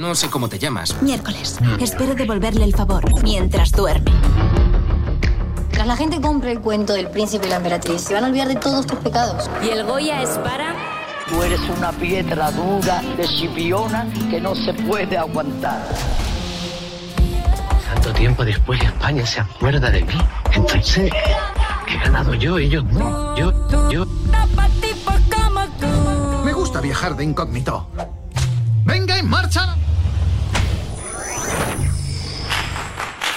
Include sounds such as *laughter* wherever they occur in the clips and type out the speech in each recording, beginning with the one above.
No sé cómo te llamas. Miércoles. Espero devolverle el favor mientras duerme. Tras la gente compre el cuento del príncipe y la emperatriz, se van a olvidar de todos tus pecados. Y el Goya es para... Tú eres una piedra dura de chipiona que no se puede aguantar. Tanto tiempo después España se acuerda de mí. Entonces, he ganado yo, ellos no. Yo, yo. Me gusta viajar de incógnito. ¡Venga, en marcha!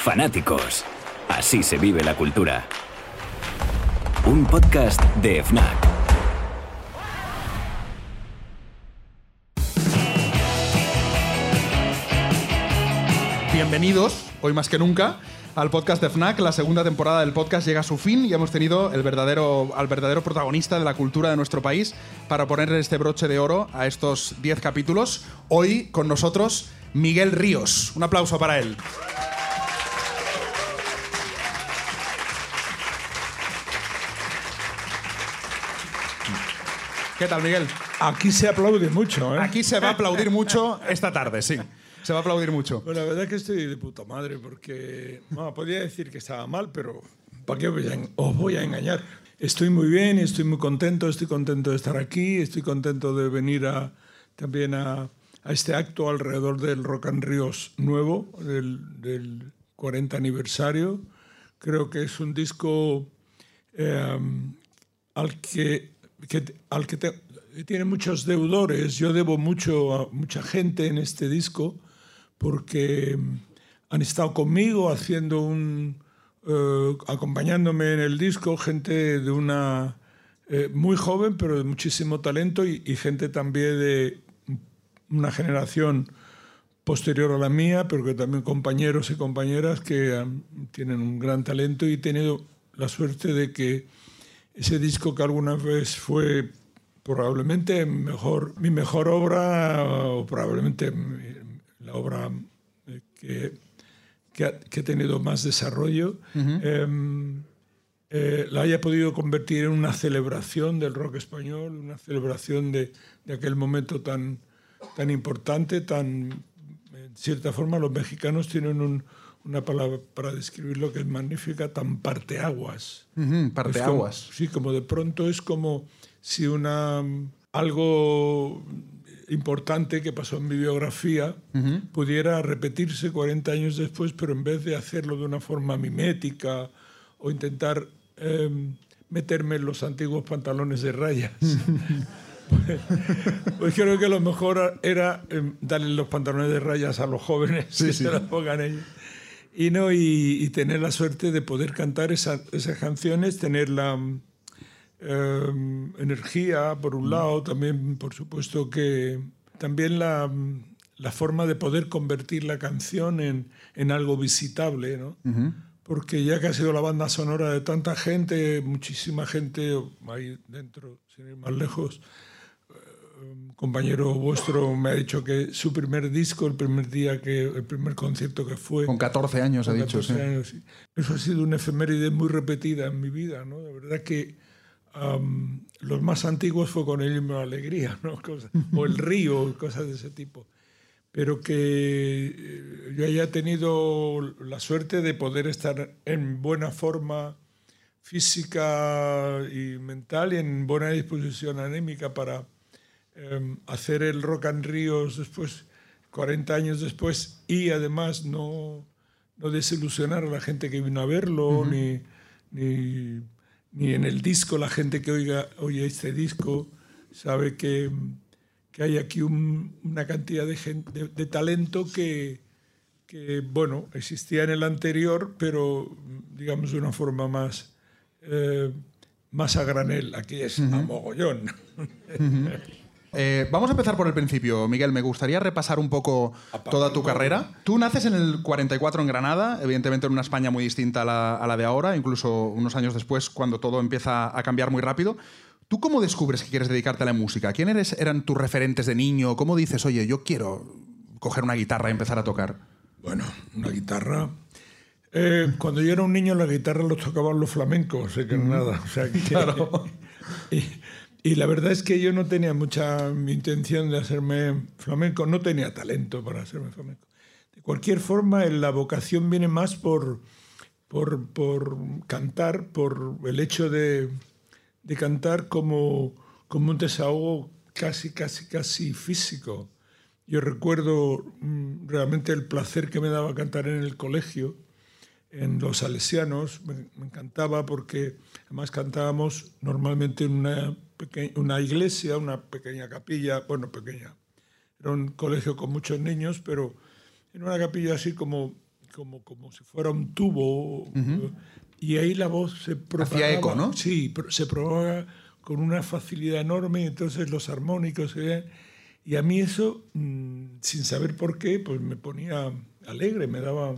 Fanáticos. Así se vive la cultura. Un podcast de FNAC. Bienvenidos, hoy más que nunca, al podcast de FNAC. La segunda temporada del podcast llega a su fin y hemos tenido el verdadero, al verdadero protagonista de la cultura de nuestro país para ponerle este broche de oro a estos 10 capítulos. Hoy con nosotros Miguel Ríos. Un aplauso para él. ¿Qué tal, Miguel? Aquí se aplaude mucho, ¿eh? Aquí se va a aplaudir mucho esta tarde, sí. Se va a aplaudir mucho. Bueno, la verdad es que estoy de puta madre porque... No, podría decir que estaba mal, pero ¿para qué voy a os voy a engañar? Estoy muy bien estoy muy contento, estoy contento de estar aquí, estoy contento de venir a, también a, a este acto alrededor del Rock and Ríos nuevo, del, del 40 aniversario. Creo que es un disco eh, al que, que- al que te- tiene muchos deudores. Yo debo mucho a mucha gente en este disco porque mm, han estado conmigo haciendo un eh, acompañándome en el disco gente de una eh, muy joven pero de muchísimo talento y, y gente también de una generación posterior a la mía, pero que también compañeros y compañeras que um, tienen un gran talento y he tenido la suerte de que ese disco que alguna vez fue probablemente mejor, mi mejor obra o probablemente la obra eh, que, que, ha, que ha tenido más desarrollo, em, eh, la haya podido convertir en una celebración del rock español, una celebración de, de aquel momento tan, tan importante, tan, en cierta forma los mexicanos tienen un- una palabra para describirlo que es magnífica, tan parteaguas. Es como- parteaguas. sí, como de pronto es como si una, algo importante que pasó en mi biografía pudiera repetirse 40 años después, pero en vez de hacerlo de una forma mimética o intentar em, meterme en los antiguos pantalones de rayas. pues, *laughs* pues creo que lo mejor era em, darle los pantalones de rayas a los jóvenes que se los pongan ellos. Y, no, y, y tener la suerte de poder cantar esa- esas canciones, tener la mm, em, energía, por un lado, también, por supuesto, que también la, mm, la forma de poder convertir la canción en, en algo visitable, ¿no? Porque ya que ha sido la banda sonora de tanta gente, muchísima gente ahí dentro, sin ir más lejos, compañero vuestro me ha dicho que su primer disco, el primer día que, el primer concierto que fue. Con 14 años, ha con dicho. 14 sí. años, sí. Eso ha sido una efeméride muy repetida en mi vida, ¿no? De verdad que am, los más antiguos fue con el himno alegría, ¿no? *laughs* Cosas- o el río, cosas de ese tipo. Pero que eh, yo haya tenido la suerte de poder estar en buena forma física y mental y en buena disposición anémica para em, hacer el Rock and Ríos después, 40 años después, y además no, no desilusionar a la gente que vino a verlo, ni, ni, ni en el disco la gente que oiga, oye este disco sabe que, que hay aquí un- una cantidad de, gen- de, de talento que, que, bueno, existía en el anterior, pero digamos de una forma más, eh, más a granel. Aquí es a mogollón. Eh, vamos a empezar por el principio, Miguel. Me gustaría repasar un poco toda tu carrera. Tú naces en el 44 en Granada, evidentemente en una España muy distinta a la, a la de ahora, incluso unos años después, cuando todo empieza a cambiar muy rápido. ¿Tú cómo descubres que quieres dedicarte a la música? ¿Quién eres, eran tus referentes de niño? ¿Cómo dices, oye, yo quiero coger una guitarra y empezar a tocar? Bueno, una guitarra. Eh, cuando yo era un niño, la guitarra lo tocaban los flamencos en Granada. O sea, que- *laughs* *laughs* y, Y la verdad es que yo no tenía mucha intención de hacerme flamenco, no tenía talento para hacerme flamenco. De cualquier forma, la vocación viene más por, por, por cantar, por el hecho de, de cantar como, como un desahogo casi, casi, casi físico. Yo recuerdo mm, realmente el placer que me daba cantar en el colegio, en los salesianos. Me, me encantaba porque además cantábamos normalmente en una, una iglesia, una pequeña capilla, bueno, pequeña. Era un colegio con muchos niños, pero en una capilla así como, como, como si fuera un tubo. Y ahí la voz se propagaba. eco, ¿no? Sí, se propaga con una facilidad enorme, y entonces los armónicos ven. Y a mí eso, mm, sin saber por qué, pues me ponía alegre, me daba...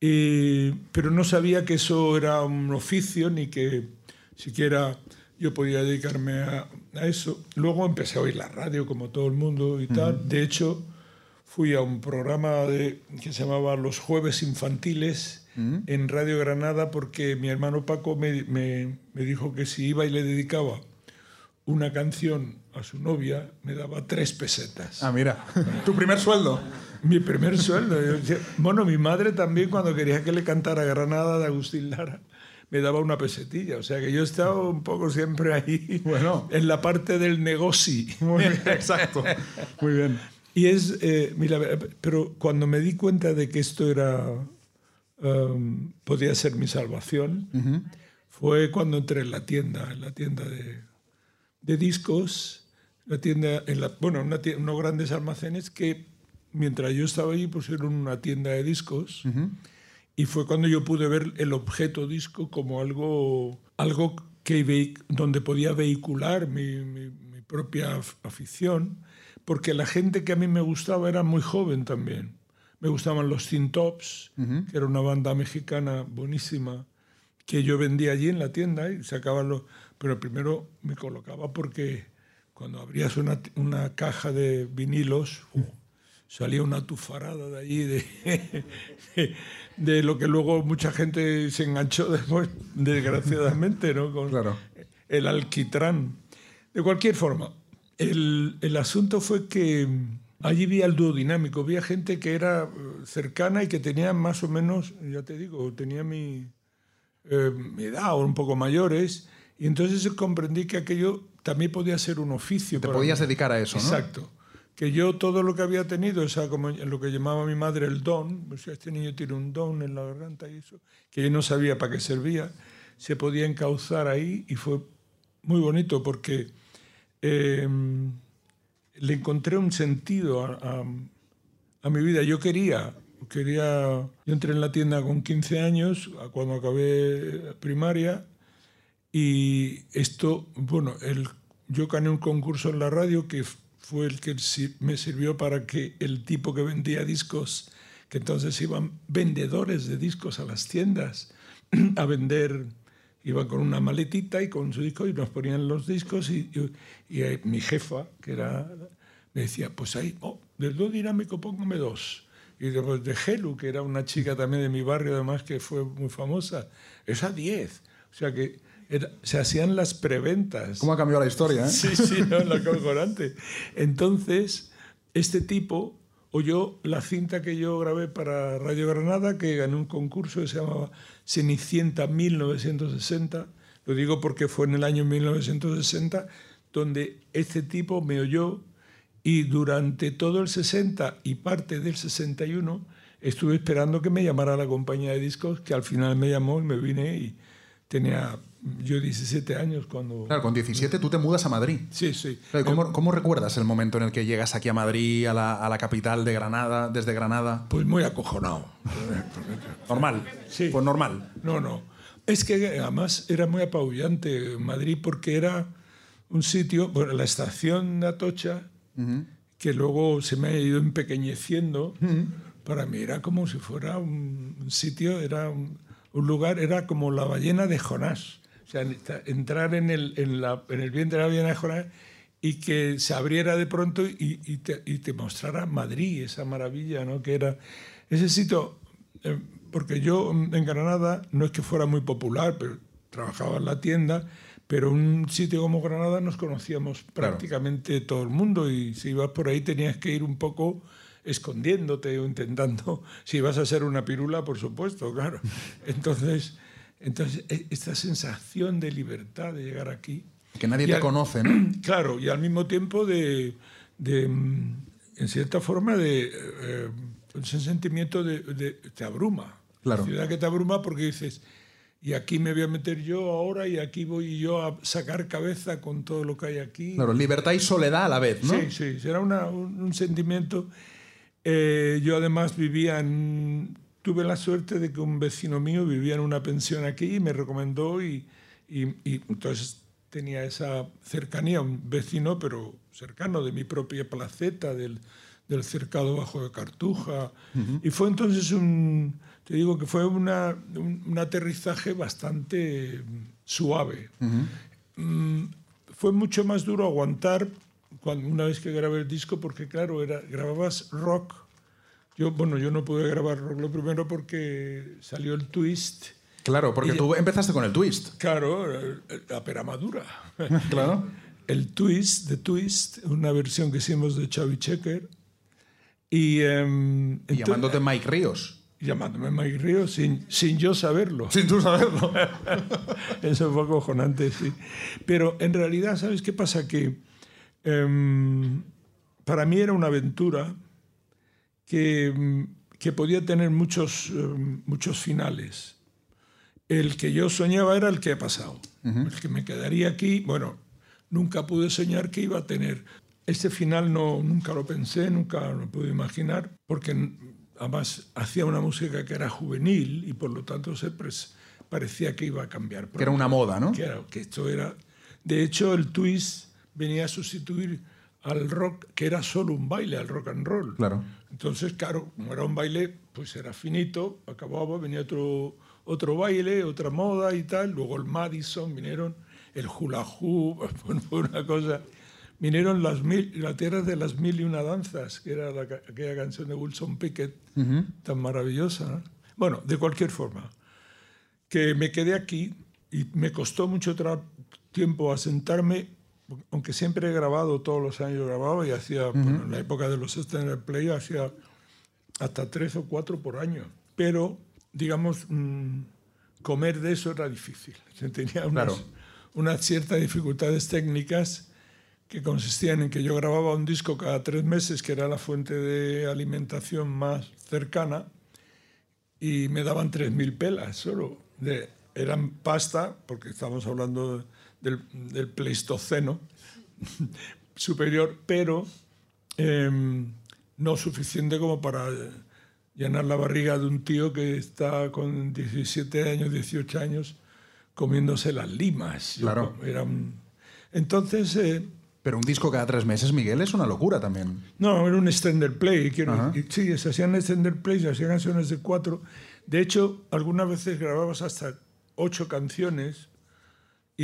Eh, pero no sabía que eso era un oficio ni que siquiera yo podía dedicarme a, a eso. Luego empecé a oír la radio como todo el mundo y tal. De hecho, fui a un programa de, que se llamaba Los Jueves Infantiles en Radio Granada porque mi hermano Paco me, me- me dijo que si iba y le dedicaba una canción a su novia, me daba tres pesetas. Ah, mira. tu primer sueldo. Mi primer sueldo. Bueno, mi madre también cuando quería que le cantara Granada de Agustín Lara me daba una pesetilla. O sea que yo estaba un poco siempre ahí Bueno. en la parte del negocio. Muy bien, exacto. Muy bien. Y es, eh, mira, pero cuando me di cuenta de que esto era, um, podía ser mi salvación, fue cuando entré en la tienda, en la tienda de, de discos, la tienda, en la, bueno, una tie- unos grandes almacenes que mientras yo estaba allí pusieron una tienda de discos y fue cuando yo pude ver el objeto disco como algo, algo que donde podía vehicular mi, mi- mi propia af- afición, porque la gente que a mí me gustaba era muy joven también. Me gustaban los Tin Tops, que era una banda mexicana buenísima, que yo vendía allí en la tienda y sacaban los... Pero primero me colocaba porque cuando abrías una, una caja de vinilos, uh, salía una tufarada de allí de, *laughs* de lo que luego mucha gente se enganchó después, desgraciadamente, ¿no? Con Claro. el alquitrán. De cualquier forma, el, el asunto fue que allí vi al dúo dinámico, vi a gente que era eh, cercana y que tenía más o menos, ya te digo, tenía mi, eh, mi edad o un poco mayores, y entonces comprendí que aquello también podía ser un oficio. Te para podías mí. dedicar a eso, ¿no? Exacto. Que yo todo lo que había tenido, o sea, como lo que llamaba mi madre el don, o sea, este niño tiene un don en la garganta y eso, que yo no sabía para qué servía, se podía encauzar ahí y fue muy bonito porque eh, le encontré un sentido a, a- a mi vida. Yo quería, quería, yo entré en la tienda con 15 años, cuando acabé primaria, y esto, bueno, el, yo gané un concurso en la radio que fue el que me sirvió para que el tipo que vendía discos, que entonces iban vendedores de discos a las tiendas *clears throat* a vender, iban con una maletita y con su disco y nos ponían los discos y, eh, mi jefa, que era, me decía, pues ahí, oh, del do dinámico póngame dos. Y después de Helu, que era una chica también de mi barrio, además, que fue muy famosa, es a 10. O sea que era- se hacían las preventas. ¿Cómo ha cambiado la historia? eh? *laughs* Sí, sí, no, la cojonante. Entonces, este tipo oyó la cinta que yo grabé para Radio Granada, que gané un concurso que se llamaba Cenicienta 1960. Lo digo porque fue en el año 1960 donde este tipo me oyó y durante todo el 60 y parte del 61 estuve esperando que me llamara la compañía de discos, que al final me llamó y me vine y tenía yo 17 años cuando... Claro, con 17 tú te mudas a Madrid. Sí, sí. ¿Cómo, cómo recuerdas el momento en el que llegas aquí a Madrid, a la, a la capital de Granada, desde Granada? Pues muy acojonado. Normal. Sí. Pues normal. No, no. Es que además era muy apabullante Madrid porque era un sitio, bueno, la estación de Atocha, que luego se me ha ido empequeñeciendo, para mí era como si fuera un, un sitio, era un, un lugar, era como la ballena de Jonás. Sea, entrar en el, en la- en el vientre de la Jonás y que se abriera de pronto y, y te, y te mostrara Madrid, esa maravilla, ¿no? Que era ese sitio, eh, porque yo en Granada no es que fuera muy popular, pero trabajaba en la tienda, Pero un sitio como Granada nos conocíamos Claro. prácticamente todo el mundo y si ibas por ahí tenías que ir un poco escondiéndote o intentando, *laughs* si ibas a ser una pirula, por supuesto, claro. *laughs* Entonces, entonces e- esta sensación de libertad de llegar aquí. Que nadie te al- conoce, ¿no? *clears throat* Claro, y al mismo tiempo de, de, mm, en cierta forma, de eh, ese sentimiento de, de- te abruma. Claro. Ciudad que te abruma porque dices, y aquí me voy a meter yo ahora y aquí voy yo a sacar cabeza con todo lo que hay aquí. Claro, libertad y soledad a la vez, ¿no? Sí, sí, será una- un, un sentimiento. Eh, yo además vivía en... Tuve la suerte de que un vecino mío vivía en una pensión aquí y me recomendó y, y- y entonces tenía esa cercanía, un vecino pero cercano de mi propia placeta, del, del cercado bajo de Cartuja. Y fue entonces un... Te digo que fue una- un, un aterrizaje bastante suave. Mm, fue mucho más duro aguantar cuando, una vez que grabé el disco, porque claro, era, grababas rock. Yo, bueno, yo no pude grabar rock lo primero porque salió el twist. Claro, porque Y- tú empezaste con el twist. Claro, la pera madura. *laughs* Claro. El twist, The Twist, una versión que hicimos de Chavi Checker. Y, entonces- llamándote Mike Ríos. llamándome Mike Ríos sin, sin yo saberlo. Sin tú saberlo. *laughs* Eso fue acojonante, sí. Pero en realidad, ¿sabes qué pasa? Que em, para mí era una aventura que, em, que podía tener muchos, em, muchos finales. El que yo soñaba era el que ha pasado. El que me quedaría aquí, bueno, nunca pude soñar que iba a tener. Este final no, nunca lo pensé, nunca lo pude imaginar, porque además hacía una música que era juvenil y por lo tanto se parecía que iba a cambiar. Que era una moda, ¿no? Que, era- que esto era... De hecho, el twist venía a sustituir al rock, que era solo un baile, al rock and roll. Claro. Entonces, claro, como era un baile, pues era finito, acababa, venía otro, otro baile, otra moda y tal. Luego el Madison, vinieron el hula hoop, *laughs* fue una cosa. Vinieron las, mil, la tierra de las mil y una danzas, que era la aquella canción de Wilson Pickett, tan maravillosa. ¿no? Bueno, de cualquier forma, que me quedé aquí y me costó mucho tiempo asentarme, aunque siempre he grabado, todos los años grababa y hacía, bueno, en la época de los extended play, hacía hasta tres o cuatro por año. Pero, digamos, mm, comer de eso era difícil. *laughs* Se Tenía unas, Claro. unas ciertas dificultades técnicas que consistían en que yo grababa un disco cada tres meses, que era la fuente de alimentación más cercana, y me daban 3.000 pelas solo. De, eran pasta, porque estamos hablando del, del Pleistoceno *laughs* superior, pero em, no suficiente como para llenar la barriga de un tío que está con 17 años, 18 años, comiéndose las limas. Claro. era un- Entonces, eh, Pero un disco cada tres meses, Miguel, es una locura también. no, era un extender play. Quiero, Ajá. y sí, se hacían extender play, se hacían canciones de cuatro. De hecho, algunas veces grababas hasta ocho canciones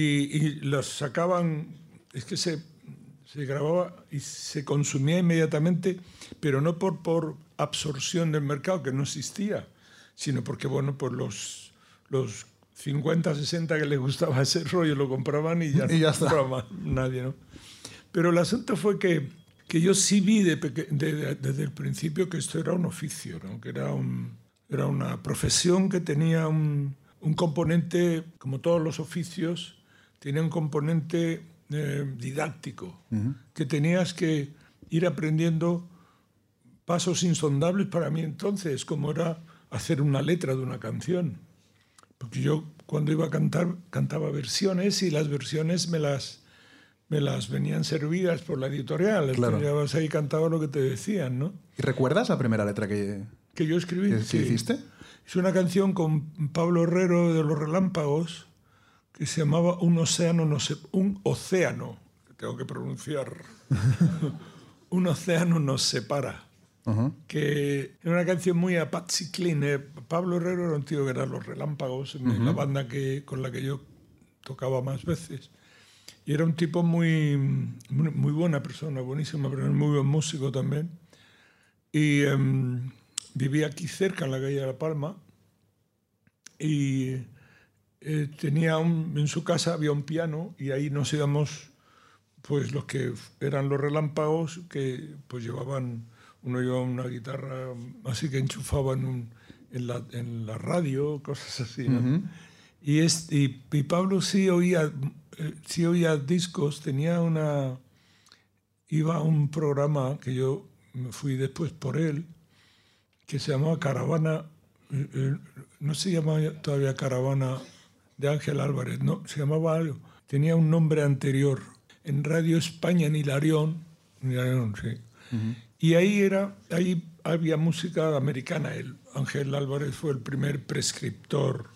y, y las sacaban. Es que se, se grababa y se consumía inmediatamente, pero no por, por absorción del mercado, que no existía, sino porque, bueno, por los, los 50, 60 que les gustaba ese rollo lo compraban y ya, Y ya no está. compraba nadie, ¿no? Pero el asunto fue que, que yo sí vi de peque- de- de- desde el principio que esto era un oficio, ¿no? que era, un- era una profesión que tenía un, un componente, como todos los oficios, tenía un componente eh, didáctico, que tenías que ir aprendiendo pasos insondables para mí entonces, como era hacer una letra de una canción. Porque yo cuando iba a cantar cantaba versiones y las versiones me las, me las venían servidas por la editorial. Claro. Llegabas ahí y cantaba lo que te decían, ¿no? ¿Y recuerdas la primera letra que, Que yo escribí. que- que sí. hiciste? Es una canción con Pablo Herrero de Los Relámpagos que se llamaba Un océano, no sé, un océano, tengo que pronunciar. *laughs* un océano nos separa. Que era una canción muy a Patsy Clean. eh. Pablo Herrero era un tío que era Los Relámpagos, en la banda que, con la que yo tocaba más veces. Y era un tipo muy, muy, muy buena persona, buenísima, pero muy buen músico también. Y em, vivía aquí cerca, en la calle de La Palma. Y eh, tenía un, en su casa había un piano y ahí nos íbamos, pues los que eran los relámpagos, que pues llevaban, uno llevaba una guitarra así que enchufaban un- en, la, en la radio, cosas así. ¿no? y, es, y, y Pablo sí oía, eh, sí oía discos, tenía una... Iba a un programa que yo me fui después por él, que se llamaba Caravana, eh, eh, no se llamaba todavía Caravana de Ángel Álvarez, no, se llamaba algo, tenía un nombre anterior, en Radio España en Hilarión, en Hilarión, sí. Y ahí, era, ahí había música americana, el Ángel Álvarez fue el primer prescriptor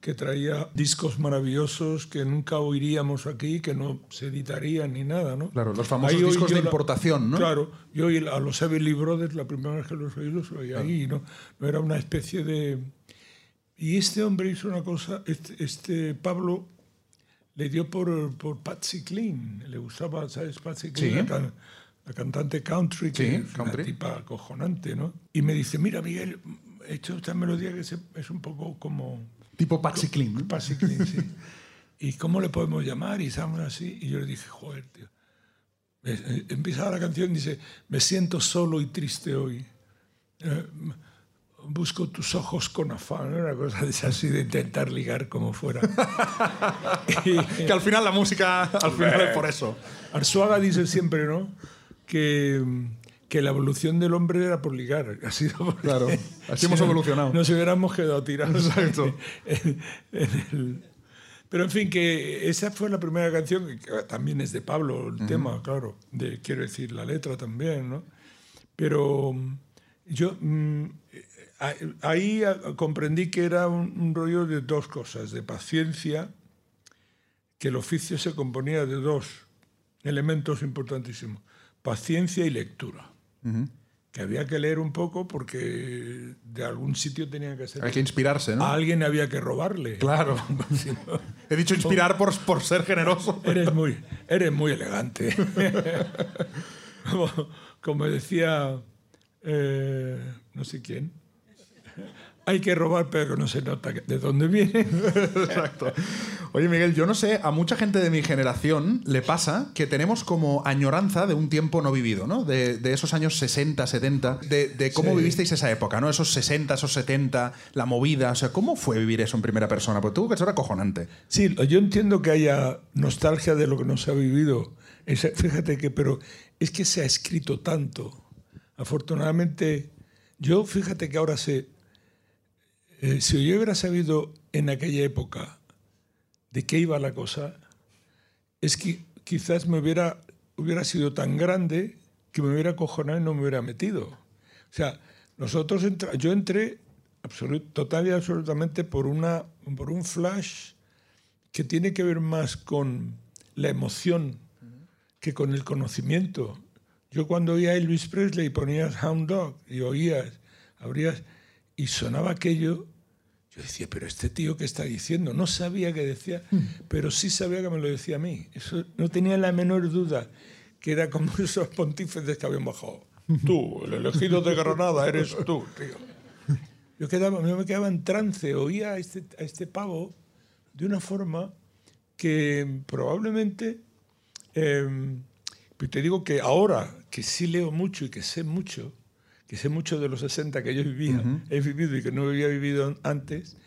que traía discos maravillosos que nunca oiríamos aquí, que no se editarían ni nada, ¿no? Claro, los famosos Ahí discos de la- importación, ¿no? Claro, yo oí a los Everly Brothers, la primera vez que los oí, los oí ahí, ¿no? No era una especie de... Y este hombre hizo una cosa, este, este Pablo le dio por, por Patsy Cline, le gustaba, ¿sabes? Patsy Cline, Sí. la, la cantante country, que Sí, es country. una tipa acojonante, ¿no? Y me dice, mira, Miguel, he hecho esta melodía que se- es un poco como... Tipo Patsy Cline. ¿no? Patsy Cline, sí. *laughs* ¿Y cómo le podemos llamar? Y estamos así. Y yo le dije, joder, tío. Empieza la canción y dice, me siento solo y triste hoy. Eh, busco tus ojos con afán. Una cosa así de intentar ligar como fuera. Y- *laughs* Que al final la música, al final es por eso. Arzuaga dice siempre, ¿no? Que, que la evolución del hombre era por ligar. Ha sido Claro, así hemos no, evolucionado. Nos hubiéramos quedado tirados. Exacto. en- en el- Pero en fin, que esa fue la primera canción, que también es de Pablo el tema, claro, de, quiero decir, la letra también, ¿no? Pero yo mm, ahí ah, comprendí que era un, un rollo de dos cosas, de paciencia, que el oficio se componía de dos elementos importantísimos, paciencia y lectura. Que había que leer un poco porque de algún sitio tenía que ser. Hay que inspirarse, ¿no? A alguien había que robarle. Claro. *laughs* Si no, He dicho inspirar por, por ser generoso. eres, muy, eres muy elegante. *laughs* como, como decía, eh, no sé quién, *laughs* hay que robar, pero no se nota de dónde viene. *laughs* Exacto. Oye, Miguel, yo no sé, a mucha gente de mi generación le pasa que tenemos como añoranza de un tiempo no vivido, ¿no? De, de esos años 60, 70, de, de cómo Sí. vivisteis esa época, ¿no? Esos 60, esos 70, la movida, o sea, ¿cómo fue vivir eso en primera persona? Porque tuvo que ser acojonante. Sí, yo entiendo que haya nostalgia de lo que no se ha vivido. Fíjate que, pero es que se ha escrito tanto. Afortunadamente, yo fíjate que ahora sé, eh, si yo hubiera sabido en aquella época de qué iba la cosa, es que quizás me hubiera, hubiera sido tan grande que me hubiera cojonado y no me hubiera metido. O sea, nosotros entra- yo entré absolut- total y absolutamente por, una, por un flash que tiene que ver más con la emoción que con el conocimiento. Yo cuando oía a Elvis Presley ponías Hound Dog y oías, abrías y sonaba aquello, yo decía, pero este tío que está diciendo, no sabía qué decía, pero sí sabía que me lo decía a mí. Eso no tenía la menor duda, que era como *laughs* esos pontífices que habían bajado. *laughs* Tú, el elegido de Granada, eres tú, tío. Yo, quedaba, yo me quedaba en trance, oía a este, a este pavo de una forma que probablemente, eh, te digo que ahora que sí leo mucho y que sé mucho, que sé mucho de los 60 que yo vivía, he vivido y que no había vivido antes,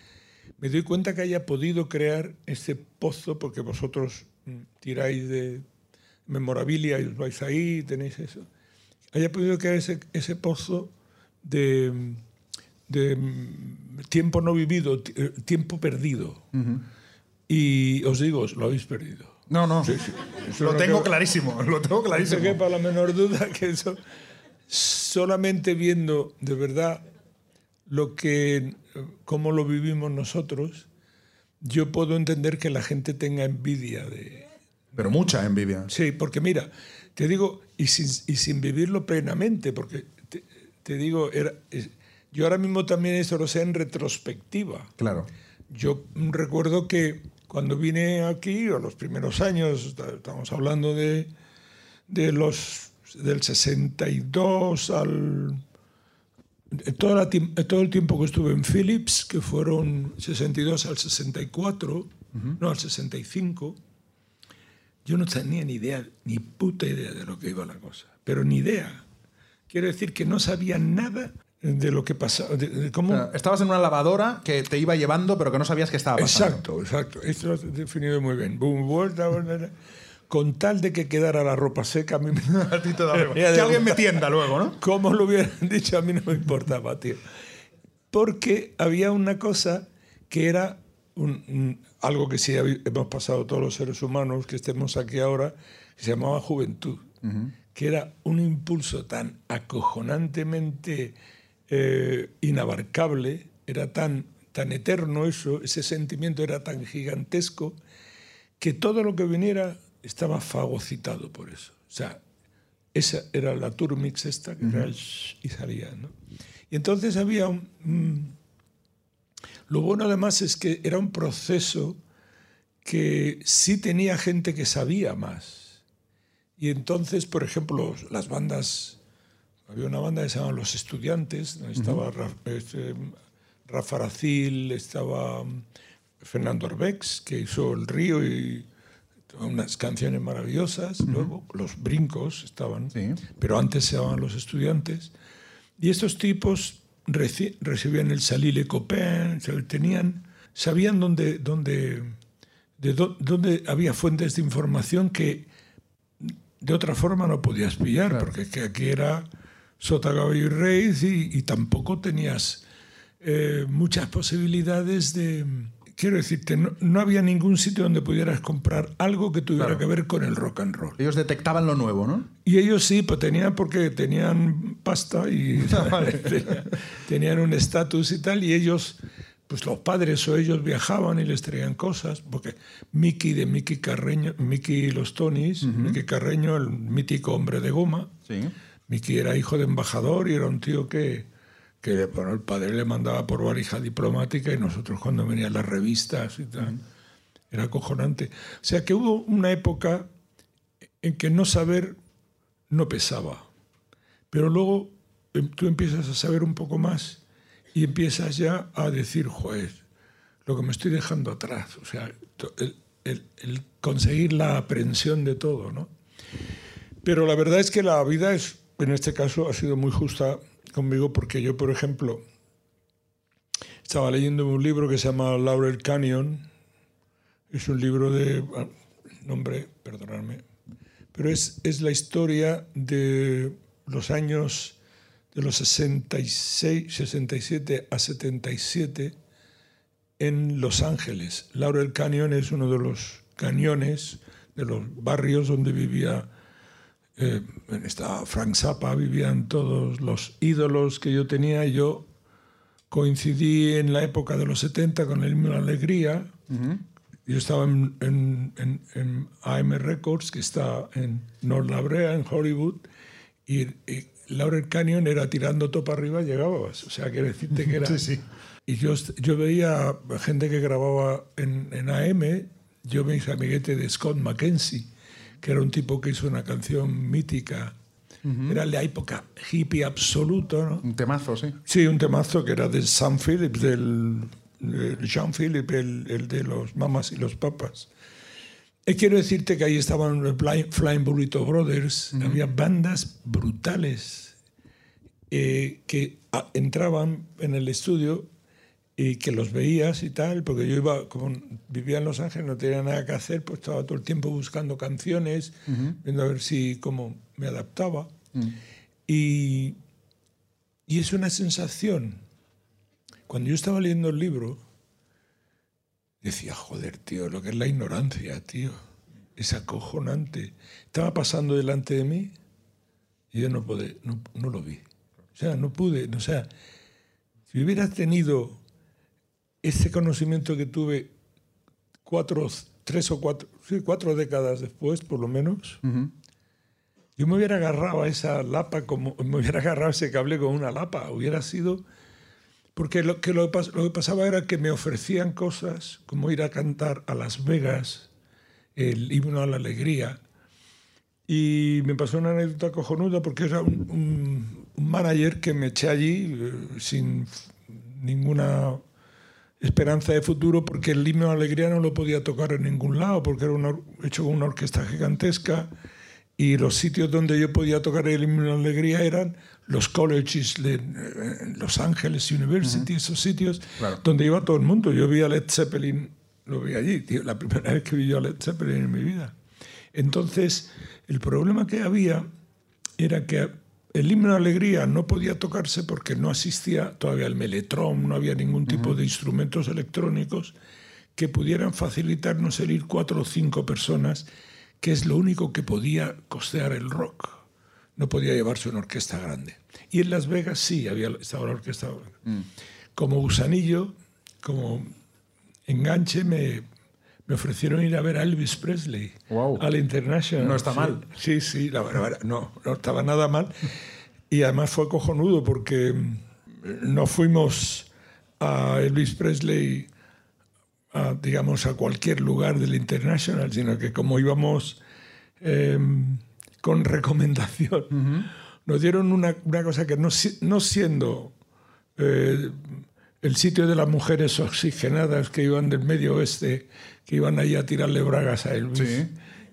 me doy cuenta que haya podido crear ese pozo, porque vosotros mm, tiráis de memorabilia y os vais ahí, tenéis eso, haya podido crear ese, ese pozo de, de mm, tiempo no vivido, eh, tiempo perdido. Y os digo, lo habéis perdido. No, no. Eso Lo no tengo clarísimo, lo tengo No clarísimo. quepa la menor duda *laughs* que eso, solamente viendo de verdad lo que, cómo lo vivimos nosotros, yo puedo entender que la gente tenga envidia de... Pero mucha envidia. Sí, porque mira, te digo, y sin, y sin vivirlo plenamente, porque te, te digo, era, yo ahora mismo también eso lo sé en retrospectiva. Claro. Yo recuerdo que cuando vine aquí, a los primeros años, estamos hablando de, de los, del 62 al, toda la todo el tiempo que estuve en Philips, que fueron 62 al 64, no al 65, yo no tenía ni idea, ni puta idea de lo que iba la cosa. Pero ni idea. Quiero decir que no sabía nada de lo que pasaba, de, de cómo... O sea, estabas en una lavadora que te iba llevando, pero que no sabías que estaba pasando. Exacto, exacto. Esto lo has definido muy bien. Boom, da, da, da. Con tal de que quedara la ropa seca, a mí me... A ti te daba igual. Que alguien me tienda luego, ¿no? Como lo hubieran *laughs* dicho, a mí no me importaba, tío. Porque había una cosa que era un- un- algo que sí hemos pasado todos los seres humanos que estemos aquí ahora, que se llamaba juventud, que era un impulso tan acojonantemente eh, inabarcable, era tan, tan eterno eso, ese sentimiento era tan gigantesco, que todo lo que viniera estaba fagocitado por eso. O sea, esa era la Turmix esta, que el shh y salía, ¿no? Y entonces había un... lo bueno además es que era un proceso que sí tenía gente que sabía más. Y entonces, por ejemplo, las bandas... Había una banda que se llamaba Los Estudiantes, donde estaba Ra- este, Rafa Aracil, estaba mm, Fernando Arbex, que hizo El Río y unas canciones maravillosas. Luego Los Brincos estaban, Sí. pero antes se llamaban Los Estudiantes. Y estos tipos reci- recibían el Salile Copain, se lo tenían, sabían dónde, dónde, de dó- dónde había fuentes de información que de otra forma no podías pillar, porque es que aquí era Sota, Caballo y Rey y, y tampoco tenías eh, muchas posibilidades de... Quiero decirte, no, no había ningún sitio donde pudieras comprar algo que tuviera Claro. que ver con el rock and roll. Ellos detectaban lo nuevo, ¿no? Y ellos sí, pues tenían porque tenían pasta y tenían, *laughs* *laughs* tenían un estatus y tal, y ellos, pues los padres o ellos viajaban y les traían cosas, porque Mickey de Mickey Carreño, Mickey y los Tonys, Mickey Carreño, el mítico hombre de goma, Sí. Mickey era hijo de embajador y era un tío que, que bueno, el padre le mandaba por valija diplomática y nosotros cuando venían las revistas y tal, era acojonante. O sea que hubo una época en que no saber no pesaba, pero luego em, tú empiezas a saber un poco más y empiezas ya a decir, joder, lo que me estoy dejando atrás, o sea, el, el- el conseguir la aprensión de todo, ¿no? Pero la verdad es que la vida es, en este caso, ha sido muy justa conmigo porque yo, por ejemplo, estaba leyendo un libro que se llama Laurel Canyon. Es un libro de ah, nombre, perdonadme, pero es, es la historia de los años de los 66, 67 a 77 en Los Ángeles. Laurel Canyon es uno de los cañones de los barrios donde vivía eh, estaba Frank Zappa, vivían todos los ídolos que yo tenía. Yo coincidí en la época de los 70 con el himno de la alegría. Yo estaba en, en- en- en AM Records, que está en North La Brea, en Hollywood, y, y Laurel Canyon era tirando topa arriba, llegabas. O sea, quiere decirte que era... *laughs* Sí, sí. Y yo, yo veía gente que grababa en, en AM, yo me hice amiguete de Scott McKenzie, que era un tipo que hizo una canción mítica. Era la época hippie absoluto, ¿no? Un temazo, sí. Sí, un temazo que era de Sam Phillips, del de Jean Phillips, el, el de los Mamas y los Papas. Y quiero decirte que ahí estaban los Flying, Flying Burrito Brothers, había bandas brutales eh, que ah, entraban en el estudio y que los veías y tal, porque yo iba, como vivía en Los Ángeles, no tenía nada que hacer, pues estaba todo el tiempo buscando canciones, viendo a ver si cómo me adaptaba. Y, y es una sensación. Cuando yo estaba leyendo el libro, decía, joder, tío, lo que es la ignorancia, tío. Es acojonante. Estaba pasando delante de mí y yo no, pude, no, no lo vi. O sea, no pude. O sea, si hubiera tenido ese conocimiento que tuve cuatro, tres o cuatro, sí, cuatro décadas después, por lo menos, yo me hubiera agarrado a esa lapa como me hubiera agarrado a ese cable con una lapa. Hubiera sido porque lo que, lo, lo que pasaba era que me ofrecían cosas como ir a cantar a Las Vegas el himno a la alegría Y me pasó una anécdota cojonuda porque era un, un- un manager que me eché allí eh, sin ninguna esperanza de futuro porque el himno de alegría no lo podía tocar en ningún lado porque era una hecho con una orquesta gigantesca y los sitios donde yo podía tocar el himno de alegría eran los colleges de eh, Los Ángeles University, esos sitios donde iba todo el mundo. Yo vi a Led Zeppelin, lo vi allí, tío, la primera vez que vi yo a Led Zeppelin en mi vida. Entonces, el problema que había era que el himno de alegría no podía tocarse porque no asistía todavía el meletrón, no había ningún tipo de instrumentos electrónicos que pudieran facilitarnos el ir cuatro o cinco personas, que es lo único que podía costear el rock. No podía llevarse una orquesta grande. Y en Las Vegas sí había estaba la orquesta. Como gusanillo, como enganche, me, me ofrecieron ir a ver a Elvis Presley Guau. al International. No está Sí. mal. Sí, sí, la verdad, no, no estaba nada mal. Y además fue cojonudo porque mm, no fuimos a Elvis Presley, a, digamos, a cualquier lugar del International, sino que como íbamos eh, con recomendación, nos dieron una, una cosa que no siendo eh, el sitio de las mujeres oxigenadas que iban del medio oeste, que iban ahí a tirarle bragas a Elvis. Sí.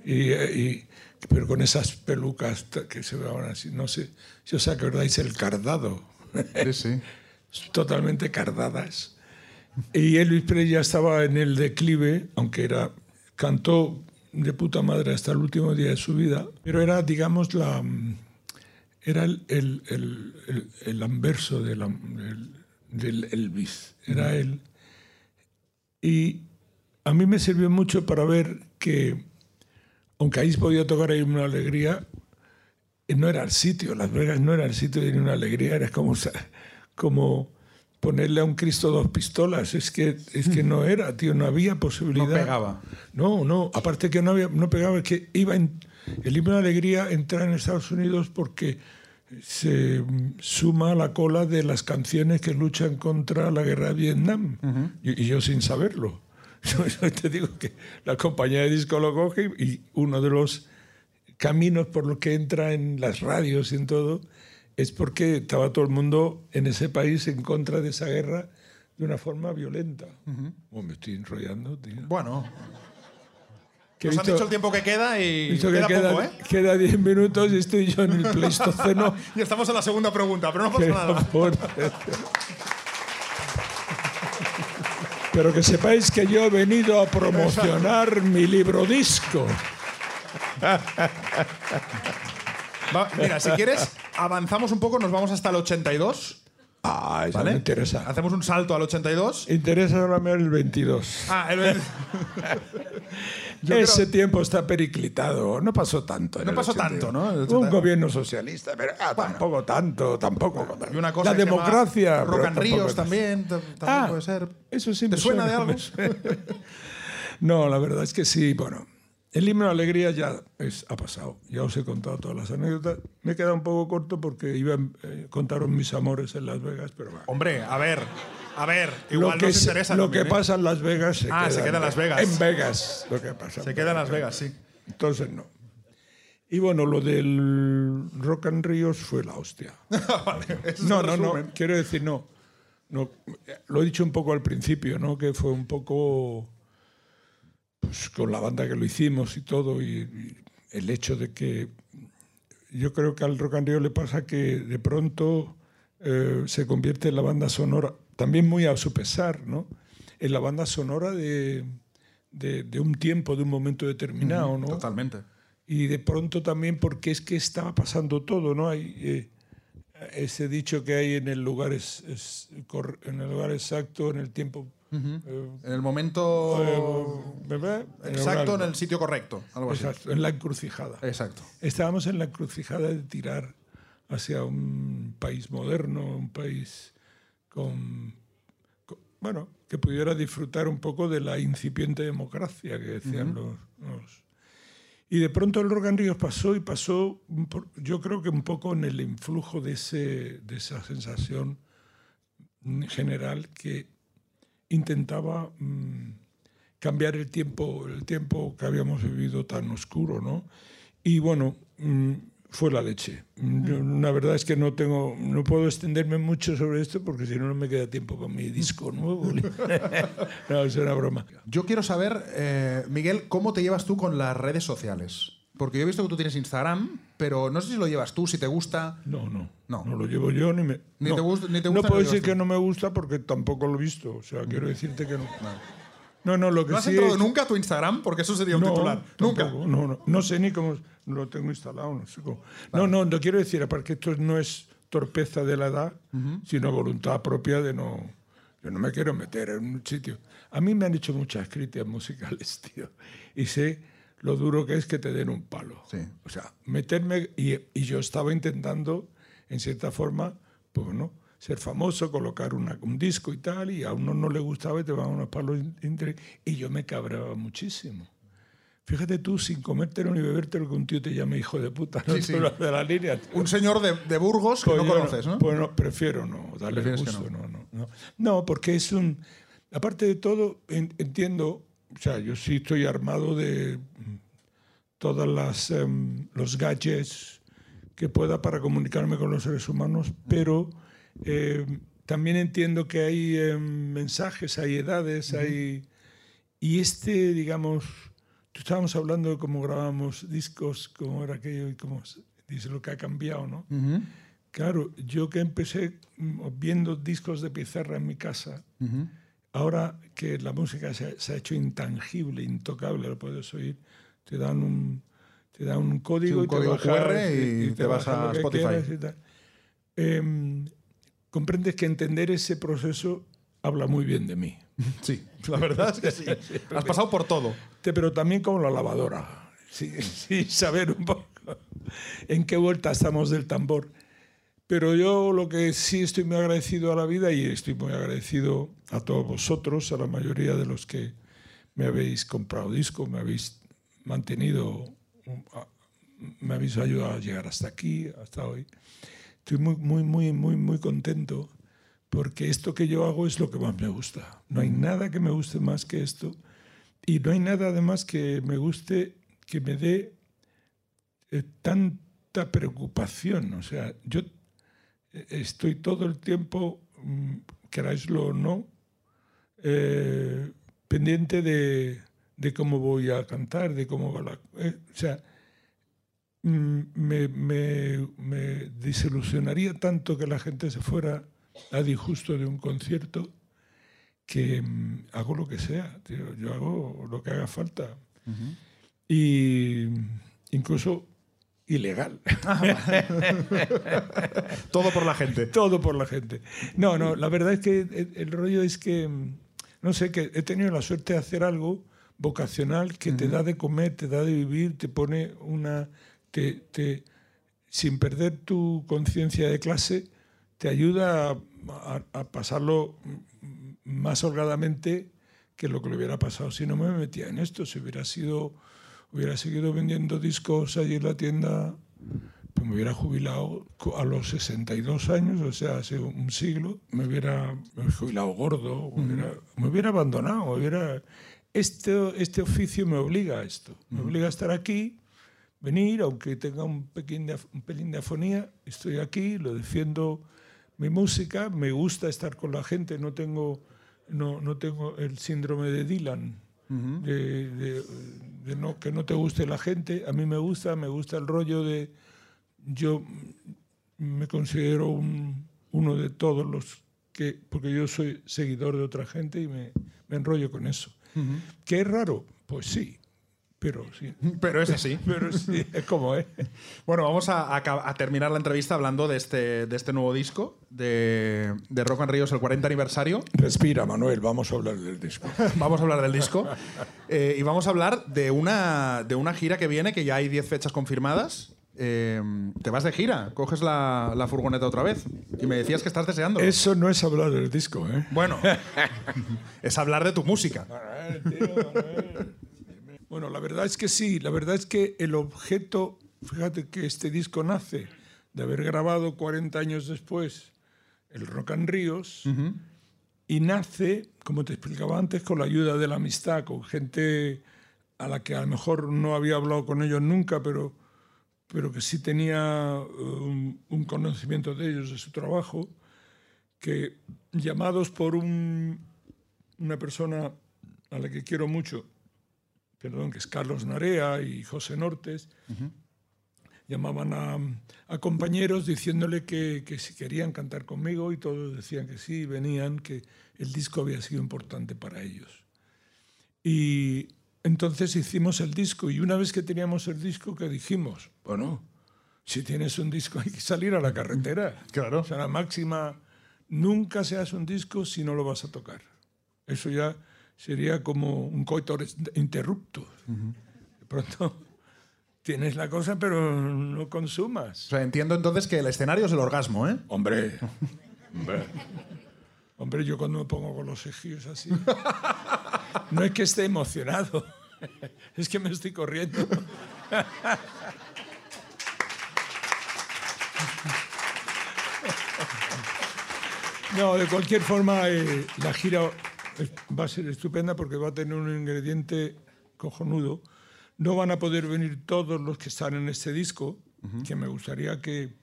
Y, y- pero con esas pelucas que se vean así, no sé si os acordáis el cardado, Sí, sí. *laughs* totalmente cardadas. Y Elvis Presley ya estaba en el declive, aunque era cantó de puta madre hasta el último día de su vida, pero era, digamos, la era el, el, el, el- el anverso de la- del, Elvis, era él. Y a mí me sirvió mucho para ver que, aunque ahí podía tocar ahí una alegría, eh, no era el sitio, Las Vegas no era el sitio de una alegría, era como, como ponerle a un Cristo dos pistolas, es que, es que no era, tío, no había posibilidad. No pegaba. No, no, aparte que no, había, no pegaba, es que iba en, el himno de alegría entrar en Estados Unidos porque se suma a la cola de las canciones que luchan contra la guerra de Vietnam. y, y yo sin saberlo. *laughs* Yo, yo te digo que la compañía de disco lo coge y uno de los caminos por los que entra en las radios y en todo es porque estaba todo el mundo en ese país en contra de esa guerra de una forma violenta. Oh, me estoy enrollando, tío. Bueno, Que nos han dicho el tiempo que queda y que queda, queda, poco, ¿eh? queda 10 minutos y estoy yo en el Pleistoceno. *laughs* Y estamos en la segunda pregunta, pero no pasa nada. por- Pero que sepáis que yo he venido a promocionar mi libro disco. Va, mira, si quieres, avanzamos un poco, nos vamos hasta el 82. Ah, eso ¿Vale? me interesa. Hacemos un salto al 82. Interesa ahora el 22. Ah, el, Yo *laughs* Ese creo- tiempo está periclitado. No pasó tanto. en No el pasó 82. tanto, ¿no? Un 82. gobierno socialista, pero ah, tampoco tanto, tampoco. y una cosa La democracia. Rock and Ríos también, también Ah, puede ser. Eso sí ¿Te me suena de algo? suena. *laughs* no, la verdad es que sí. Bueno, el himno de alegría ya es- ha pasado. Ya os he contado todas las anécdotas. Me he quedado un poco corto porque iba eh, contaron mis amores en Las Vegas, pero bueno. Hombre, a ver, a ver, Lo igual que, nos interesa lo también, que ¿eh? pasa en Las Vegas se Ah, queda se queda en Las Vegas. En Vegas, lo que pasa. Se queda en Las Vegas, sí. Entonces no. Y bueno, lo del Rock and Ríos fue la hostia. *laughs* vale, No, no, no. Quiero decir, no. no. Lo he dicho un poco al principio, ¿no? Que fue un poco pues, con la banda que lo hicimos y todo, y, y el hecho de que yo creo que al Rock and Rio le pasa que de pronto eh, se convierte en la banda sonora, también muy a su pesar, ¿no? En la banda sonora de, de, de un tiempo, de un momento determinado, ¿no? Totalmente. Y de pronto también porque es que estaba pasando todo, ¿no? Hay eh, ese dicho que hay en el lugar es, en el lugar exacto, en el tiempo eh, En el momento eh, exacto, en el sitio correcto. Algo así. Exacto, en la encrucijada. Exacto. Estábamos en la encrucijada de tirar hacia un país moderno, un país con, con- bueno, que pudiera disfrutar un poco de la incipiente democracia que decían los, los- Y de pronto el Ríos pasó y pasó, yo creo que un poco en el influjo de, ese, de esa sensación general que intentaba mm, cambiar el tiempo, el tiempo que habíamos vivido tan oscuro, ¿no? Y bueno, mm, fue la leche. Mm, yo, la verdad es que no tengo, no puedo extenderme mucho sobre esto porque si no, no me queda tiempo para mi disco nuevo. *laughs* no, es una broma. Yo quiero saber, eh, Miguel, ¿cómo te llevas tú con las redes sociales? Porque yo he visto que tú tienes Instagram, pero no sé si lo llevas tú, si te gusta. No, no. No. No lo llevo yo ni me. Ni no. te gusta- ni te No gusta, puedo ni lo decir llevas que tú. no me gusta porque tampoco lo he visto. O sea, quiero decirte que no. No, no, lo que ¿No has sí entrado es- nunca a tu Instagram? Porque eso sería un no, titular. Nunca. tampoco, No, no, no sé ni cómo no lo tengo instalado. No, sé cómo. no, no, no quiero decir, aparte esto no es torpeza de la edad, sino voluntad propia de no. Yo no me quiero meter en un sitio. A mí me han hecho muchas críticas musicales, *laughs* tío. Y sé lo duro que es que te den un palo. Sí. O sea, meterme. Y, y yo estaba intentando, en cierta forma, pues bueno, ser famoso, colocar una- un disco y tal, y a uno no le gustaba y te van unos palos. entre- y yo me cabraba muchísimo. Fíjate tú, sin comértelo ni bebértelo, que un tío te llame hijo de puta. No Sí, sí. De la línea. tío. Un señor de, de Burgos que Pues no yo conoces, ¿no? Pues no, prefiero no, darle que gusto. No. No, no, No, porque es un. Aparte de todo, en- entiendo. O sea, yo sí estoy armado de mm, todas las em, los gadgets que pueda para comunicarme con los seres humanos, pero em, también entiendo que hay em, mensajes, hay edades, hay y este, digamos, tú estábamos hablando de cómo grabábamos discos, cómo era aquello y cómo dice lo que ha cambiado, ¿no? Claro, yo que empecé mm, viendo discos de pizarra en mi casa, ahora que la música se, se ha hecho intangible, intocable, lo puedes oír, te dan un, te dan un código, un y te código bajas- QR y te vas bajas a Spotify. Comprendes que entender ese proceso habla muy bien de mí. *laughs* Sí, la verdad es que sí. *laughs* Has pasado por todo. Pero también como la lavadora. Sí, *laughs* sí, saber un poco en qué vuelta estamos del tambor. Pero yo lo que sí estoy muy agradecido a la vida y estoy muy agradecido a todos vosotros, a la mayoría de los que me habéis comprado disco, me habéis mantenido, me habéis ayudado a llegar hasta aquí, hasta hoy. Estoy muy, muy, muy, muy, muy contento porque esto que yo hago es lo que más me gusta. No hay nada que me guste más que esto y no hay nada además que me guste, que me dé eh, tanta preocupación. O sea, yo eh, estoy todo el tiempo, mm, queráislo o no, eh, pendiente de, de cómo voy a cantar, de cómo va la... eh, o sea, mm, me, me, me desilusionaría tanto que la gente se fuera a disgusto de un concierto que mm, hago lo que sea, tío. yo hago lo que haga falta. Y incluso ilegal. *laughs* Todo por la gente. Todo por la gente. No, no, la verdad es que el, el rollo es que, mm, no sé, que he tenido la suerte de hacer algo vocacional que te da de comer, te da de vivir, te pone una... Te, te- sin perder tu conciencia de clase, te ayuda a, a- a pasarlo mm, más holgadamente que lo que le hubiera pasado si no me metía en esto. Si hubiera sido, hubiera seguido vendiendo discos allí en la tienda, pues me hubiera jubilado a los 62 años, o sea, hace un siglo, me hubiera, me hubiera jubilado gordo, me hubiera, me hubiera abandonado, me hubiera... Este, este oficio me obliga a esto, me obliga a estar aquí, venir, aunque tenga un, pequeño pelín de afonía, estoy aquí, lo defiendo mi música, me gusta estar con la gente, no tengo, no, no tengo el síndrome de Dylan, de, de- de no, que no te guste la gente, a mí me gusta, me gusta el rollo de, yo me considero un- uno de todos los que, porque yo soy seguidor de otra gente y me, me enrollo con eso. ¿Que es raro? Pues sí, pero sí. Pero es así. *laughs* Pero sí, es como es. Bueno, vamos a, a- a terminar la entrevista hablando de este, de este nuevo disco de, de Rock and Ríos, el 40 aniversario. Respira, Manuel, vamos a hablar del disco. *laughs* Vamos a hablar del disco. Eh, y vamos a hablar de una, de una gira que viene, que ya hay 10 fechas confirmadas. Eh, te vas de gira, coges la, la furgoneta otra vez. Y me decías que estás deseando. Eso no es hablar del disco, ¿eh? Bueno, *laughs* es hablar de tu música. Bueno, la verdad es que sí, la verdad es que el objeto, fíjate que este disco nace de haber grabado 40 años después el Rock and Ríos y nace, como te explicaba antes, con la ayuda de la amistad, con gente a la que a lo mejor no había hablado con ellos nunca, pero pero que sí tenía eh, un, un conocimiento de ellos, de su trabajo, que llamados por un- una persona a la que quiero mucho, perdón, que es Carlos Narea y José Nortes, llamaban a, a compañeros diciéndole que, que si querían cantar conmigo y todos decían que sí, venían, que el disco había sido importante para ellos. Y entonces hicimos el disco y una vez que teníamos el disco, que dijimos? Bueno, si tienes un disco hay que salir a la carretera. *laughs* Claro. O sea, la máxima, nunca seas un disco si no lo vas a tocar. Eso ya sería como un coito interrupto. De pronto tienes la cosa, pero no consumas. O sea, entiendo entonces que el escenario es el orgasmo, ¿eh? Hombre, *laughs* hombre. Hombre, yo cuando me pongo con los ejidos así, no es que esté emocionado, *laughs* es que me estoy corriendo. *laughs* No, de cualquier forma, eh, la gira va a ser estupenda porque va a tener un ingrediente cojonudo. No van a poder venir todos los que están en este disco, que me gustaría que,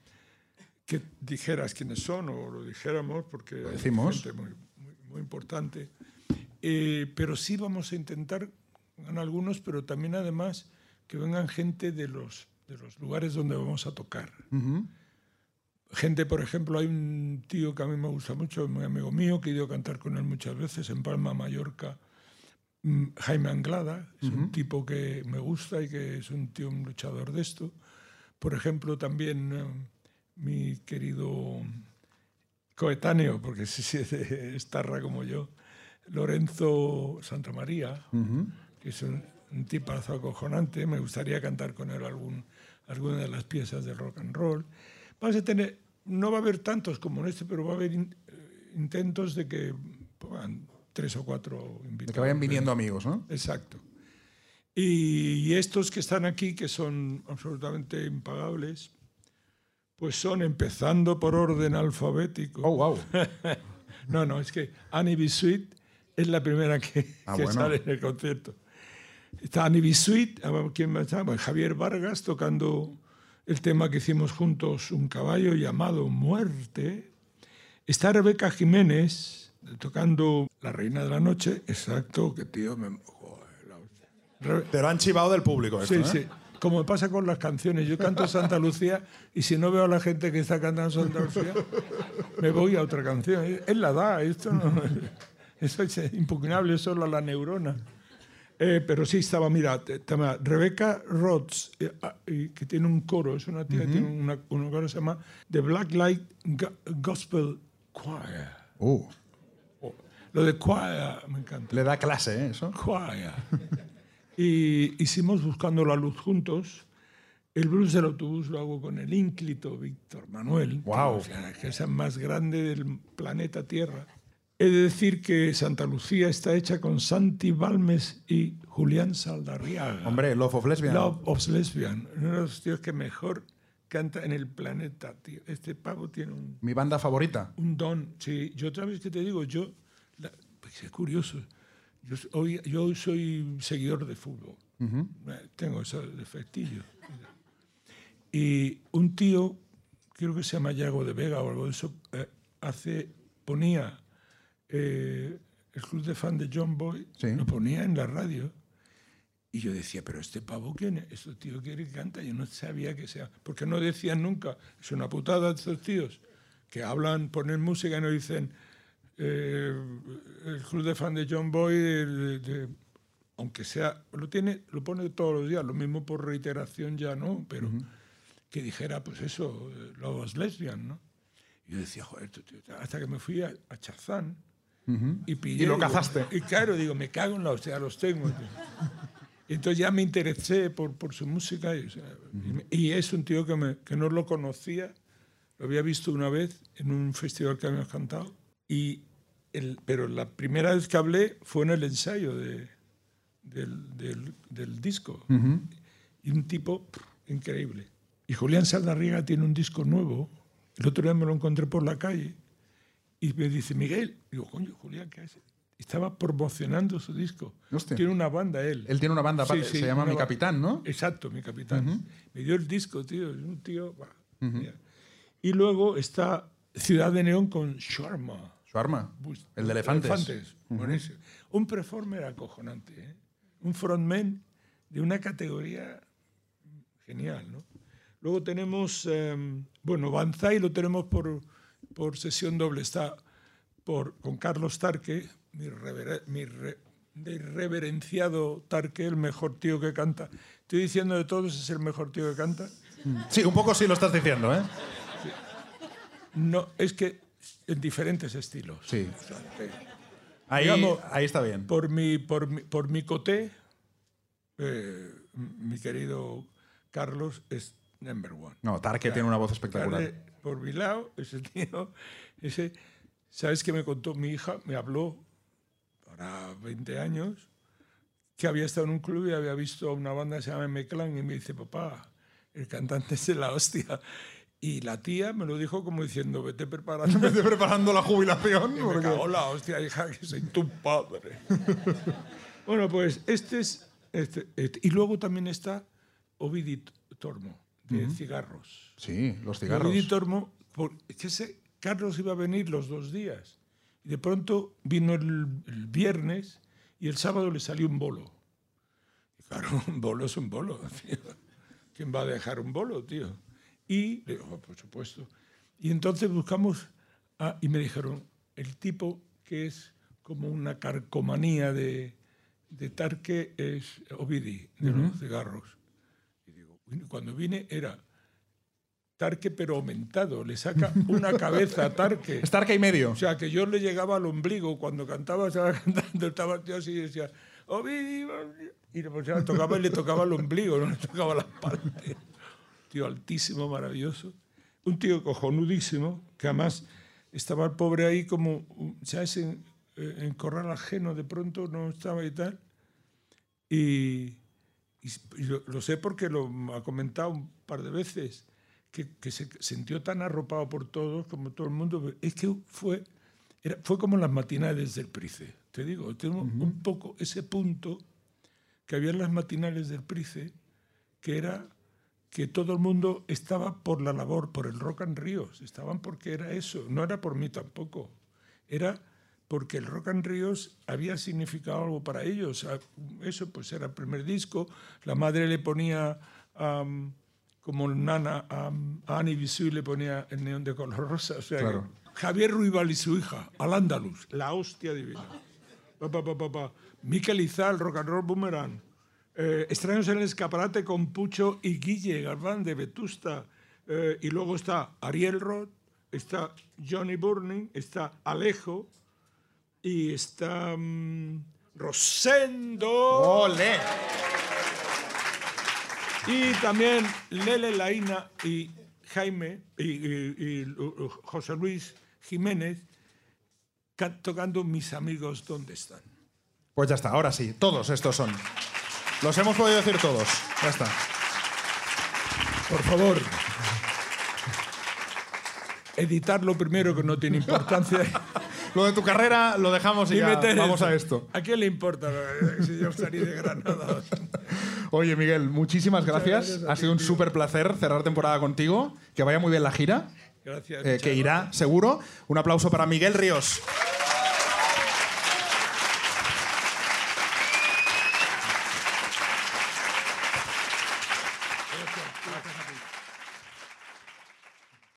que dijeras quiénes son o lo dijéramos, porque hay decimos. gente muy, muy, muy importante. Eh, pero sí vamos a intentar, en algunos, pero también además que vengan gente de los, de los lugares donde vamos a tocar. Gente, por ejemplo, hay un tío que a mí me gusta mucho, muy amigo mío, que he ido a cantar con él muchas veces en Palma, Mallorca, mm, Jaime Anglada, es un tipo que me gusta y que es un tío, un luchador de esto. Por ejemplo, también eh, mi querido coetáneo, porque sí, sí, es tarra como yo, Lorenzo Santamaría, que es un, un tipazo acojonante. Me gustaría cantar con él algún, alguna de las piezas de rock and roll. Vas a tener, no va a haber tantos como en este, pero va a haber in- eh, intentos de que pongan tres o cuatro invitados. De que vayan viniendo amigos, ¿no? Exacto. Y, y estos que están aquí, que son absolutamente impagables, pues son empezando por orden alfabético. Oh, wow. *laughs* No, no, es que Annie B. Sweet es la primera que, Ah, que bueno. sale en el concierto. Está Annie B. Sweet, a ver, ¿quién más está? Javier Vargas tocando el tema que hicimos juntos, un caballo llamado Muerte. Está Rebeca Jiménez tocando La Reina de la Noche. Exacto, que tío me... joder, la Te lo han chivado del público esto, Sí, ¿eh? sí. Como me pasa con las canciones. Yo canto Santa Lucía y si no veo a la gente que está cantando Santa Lucía, me voy a otra canción. Es la da, esto no. *laughs* Eso es impugnable, es solo la neurona. Eh, pero sí estaba, mira, estaba Rebecca Rhodes, eh, ah, que tiene un coro, es una tía que tiene una, un coro que se llama The Black Light Go- Gospel Choir. Uh, Lo de choir me encanta. le da clase, ¿eh? Eso. Choir. Y hicimos Buscando la Luz juntos. El blues del autobús lo hago con el ínclito Víctor Manuel, Guau. que, o sea, que es el más grande del planeta Tierra. He de decir que Santa Lucía está hecha con Santi Balmes y Julián Saldarriaga. Hombre, Love of Lesbian. Love of Lesbian, uno de los tíos que mejor canta en el planeta, tío. Este pavo tiene un, Mi banda favorita. un don. Sí, yo otra vez que te digo, yo, la- pues es curioso, yo, hoy, yo soy seguidor de fútbol, Eh, tengo ese defectillo. Y un tío, creo que se llama Yago de Vega o algo de eso, eh, hace, ponía eh, el club de fan de John Boy, Sí. lo ponía en la radio. Y yo decía, pero este pavo, ¿quién es? Este tío quiere que canta. Yo no sabía que sea. Porque no decían nunca. Es una putada estos tíos que hablan, ponen música y no dicen eh, el club de fan de John Boy, de- de- aunque sea, lo tiene, lo pone todos los días, lo mismo por reiteración ya no, pero que dijera, pues eso, eh, Lobos Lesbian, ¿no? Y yo decía, joder, esto, tío, hasta que me fui a, a Chazán y pillé. Y lo digo, cazaste. Y claro, digo, me cago en la hostia, los tengo. tío. Entonces ya me interesé por, por su música y, o sea, y me- y es un tío que, me- que no lo conocía, lo había visto una vez en un festival que habíamos cantado, y el, pero la primera vez que hablé fue en el ensayo de, del, del- del disco. Y un tipo pff, increíble. Y Julián Saldarriga tiene un disco nuevo. El otro día me lo encontré por la calle y me dice, Miguel, digo, coño, Julián, ¿qué haces? estaba promocionando su disco. Hostia. Tiene una banda él. Él tiene una banda aparte, se llama Mi Capitán, ¿no? Exacto, Mi Capitán. Me dio el disco, tío. Es un tío... bah. Y luego está Ciudad de Neón con Sharma. Su arma. Pues, El de elefantes. Elefantes. Un performer acojonante, ¿eh? un frontman de una categoría genial. ¿no? Luego tenemos, eh, bueno, Banzai lo tenemos por, por sesión doble, está por, con Carlos Tarque, mi, revera- mi re- de reverenciado Tarque, el mejor tío que canta. Estoy diciendo de todos, es el mejor tío que canta. Sí, un poco sí lo estás diciendo, ¿eh? No, es que en diferentes estilos. Sí. O sea, que- Ahí, Digamos, ahí está bien. Por mi, por mi, por mi coté, eh, mi querido Carlos es number one. No, Tarque tiene una voz espectacular. Por mi lado, *laughs* ese tío, ese, ¿sabes qué me contó? Mi hija me habló, ahora 20 años, que había estado en un club y había visto a una banda que se llama M-Clan y me dice, papá, el cantante es de la hostia. Y la tía me lo dijo como diciendo, vete preparando. *laughs* Estoy preparando la jubilación. *laughs* Que me porque- cago en la hostia, hija, que soy tu padre. bueno, pues este es. este- este- y luego también está Ovidi Tormo, de cigarros. Sí, los cigarros. Ovidi Tormo, por- es que ese Carlos iba a venir los dos días. Y de pronto vino el, el viernes y el sábado le salió un bolo. Y claro, *laughs* un bolo es un bolo, tío. ¿Quién va a dejar un bolo, tío? Y le digo, "Oh, por supuesto. Y entonces buscamos, ah, y me dijeron, el tipo que es como una carcomanía de, de Tarque es Ovidi, de los cigarros. Cuando vine era Tarque pero aumentado, le saca una cabeza a Tarque. Es Tarque y medio. O sea, que yo le llegaba al ombligo cuando cantaba, estaba cantando, estaba tío así y decía, "Ovidi, Ovidi", y le, pues, ya tocaba y le tocaba el ombligo, no le tocaba la espalda. Tío altísimo, maravilloso. Un tío cojonudísimo, que además estaba el pobre ahí como, ¿sabes? En, eh, en corral ajeno, de pronto no estaba y tal. Y, y- y lo, lo sé porque lo ha comentado un par de veces, que, que se sintió tan arropado por todos, como todo el mundo. Es que fue, era, fue como las matinales del Price. Te digo, tengo un poco ese punto que había en las matinales del Price, que era que todo el mundo estaba por la labor, por el Rock and Ríos, estaban porque era eso, no era por mí tampoco, era porque el Rock and Ríos había significado algo para ellos. Ah, Eso pues era el primer disco, la madre le ponía, como nana, am, a Annie Bisú le ponía el neón de color rosa, o sea, que Claro. Javier Ruibal y su hija, al Andaluz, la hostia divina. Pa, pa, pa, pa, pa. Miquel Izal, Rock and Roll Boomerang. Eh, Extraños en el escaparate con Pucho y Guille Galván de Vetusta. Eh, y luego está Ariel Roth, está Johnny Burning, está Alejo y está Rosendo. ¡Ole! Y también Lele Laína y Jaime y, y- y Lu- José Luis Jiménez ca- tocando Mis amigos, ¿dónde están? Pues ya está, ahora sí, todos estos son. Los hemos podido decir todos. Ya está. Por favor. Editar lo primero que no tiene importancia. *laughs* Lo de tu carrera lo dejamos y, y ya vamos a esto. ¿A quién le importa si yo salí de Granada? *laughs* Oye, Miguel, muchísimas gracias. Ha sido un súper placer cerrar temporada contigo. Que vaya muy bien la gira, Gracias. eh, que irá seguro. Un aplauso para Miguel Ríos.